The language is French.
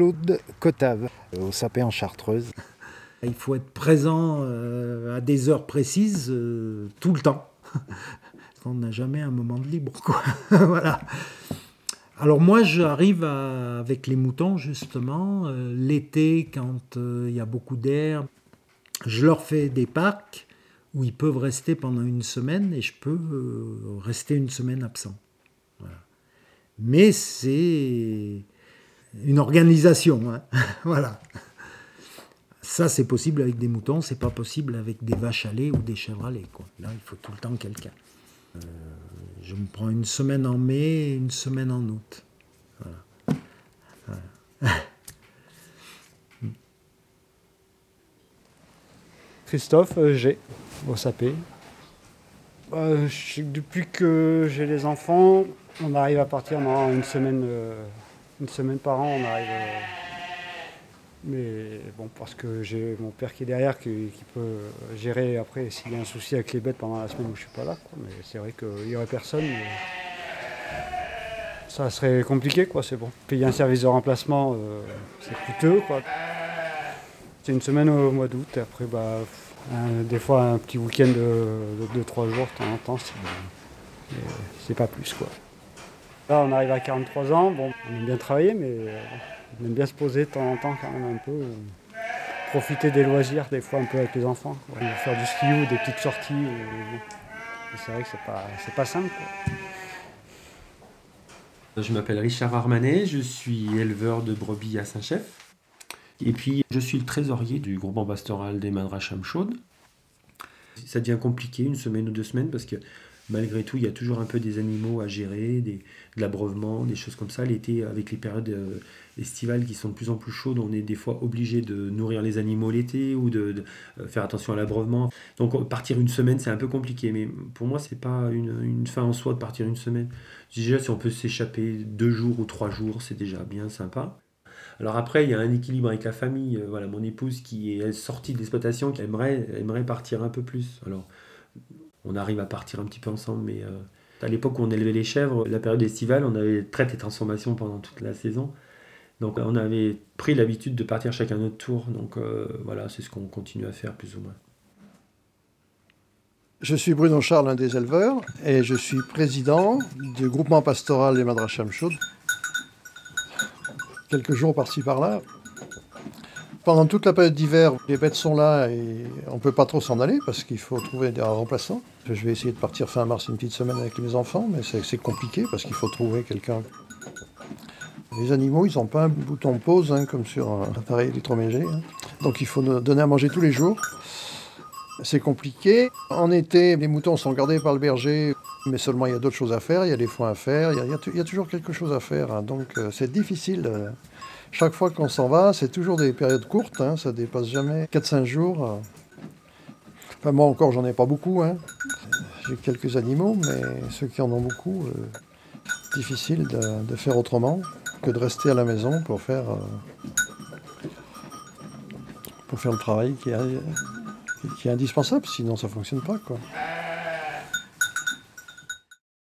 Claude Cotave, au Sapé en Chartreuse. Il faut être présent à des heures précises tout le temps. On n'a jamais un moment de libre. Quoi. voilà. Alors moi, j'arrive avec les moutons, justement, l'été, quand il y a beaucoup d'air, je leur fais des parcs où ils peuvent rester pendant une semaine et je peux euh, rester une semaine absent. Mais c'est une organisation. Hein. voilà. Ça, c'est possible avec des moutons, c'est pas possible avec des vaches à lait ou des chèvres à lait. Quoi. Là, il faut tout le temps quelqu'un. Euh, je me prends une semaine en mai et une semaine en août. Voilà. Christophe euh, G, au sapé. Euh, depuis que j'ai les enfants, on arrive à partir dans une semaine, euh, une semaine par an, on arrive. mais bon, parce que j'ai mon père qui est derrière, qui, peut gérer après s'il y a un souci avec les bêtes pendant la semaine où je suis pas là. Mais c'est vrai qu'il n'y aurait personne. ça serait compliqué, quoi. C'est bon. Payer un service de remplacement, c'est coûteux, quoi. C'est une semaine au mois d'août et après, bah, des fois un petit week-end de 2-3 jours de temps en temps, c'est pas plus. quoi. Là, on arrive à 43 ans, bon, on aime bien travailler, mais euh, on aime bien se poser de temps en temps quand même un peu. Euh, profiter des loisirs, des fois un peu avec les enfants. Faire du ski ou des petites sorties. c'est vrai que c'est pas, pas simple. Je m'appelle Richard Armanet, je suis éleveur de brebis à Saint-Chef. Et puis, je suis le trésorier du groupement pastoral des Madracham chaudes. Ça devient compliqué une semaine ou deux semaines parce que malgré tout, il y a toujours un peu des animaux à gérer, des, de l'abreuvement, des choses comme ça. L'été, avec les périodes euh, estivales qui sont de plus en plus chaudes, on est des fois obligé de nourrir les animaux l'été ou de, euh, faire attention à l'abreuvement. Donc partir une semaine, c'est un peu compliqué. Mais pour moi, c'est pas une, une, fin en soi de partir une semaine. Déjà, si on peut s'échapper deux jours ou trois jours, c'est déjà bien sympa. Alors après, il y a un équilibre avec la famille. Euh, voilà, mon épouse qui est sortie de l'exploitation, qui aimerait, aimerait partir un peu plus. Alors, on arrive à partir un petit peu ensemble, mais euh, à l'époque où on élevait les chèvres, la période estivale, on avait traité et transformation pendant toute la saison. Donc on avait pris l'habitude de partir chacun notre tour. Donc euh, voilà, c'est ce qu'on continue à faire plus ou moins. Je suis Bruno Charles, un des éleveurs, et je suis président du groupement pastoral des Madracham Chaudes quelques jours par-ci par-là. Pendant toute la période d'hiver, les bêtes sont là et on ne peut pas trop s'en aller parce qu'il faut trouver des remplaçants. Je vais essayer de partir fin mars une petite semaine avec mes enfants, mais c'est compliqué parce qu'il faut trouver quelqu'un. Les animaux, ils n'ont pas un bouton pause hein, comme sur un appareil électroménager. Hein. Donc il faut donner à manger tous les jours. C'est compliqué. En été, les moutons sont gardés par le berger, mais seulement il y a d'autres choses à faire. Il y a des foins à faire. Il y a, toujours quelque chose à faire. Hein. Donc euh, c'est difficile. Chaque fois qu'on s'en va, c'est toujours des périodes courtes. Hein. Ça dépasse jamais 4-5 jours. Enfin, moi encore, j'en ai pas beaucoup. Hein. J'ai quelques animaux, mais ceux qui en ont beaucoup, euh, difficile de, faire autrement que de rester à la maison pour faire, euh, pour faire le travail qui est, qui est indispensable, sinon ça ne fonctionne pas. Quoi.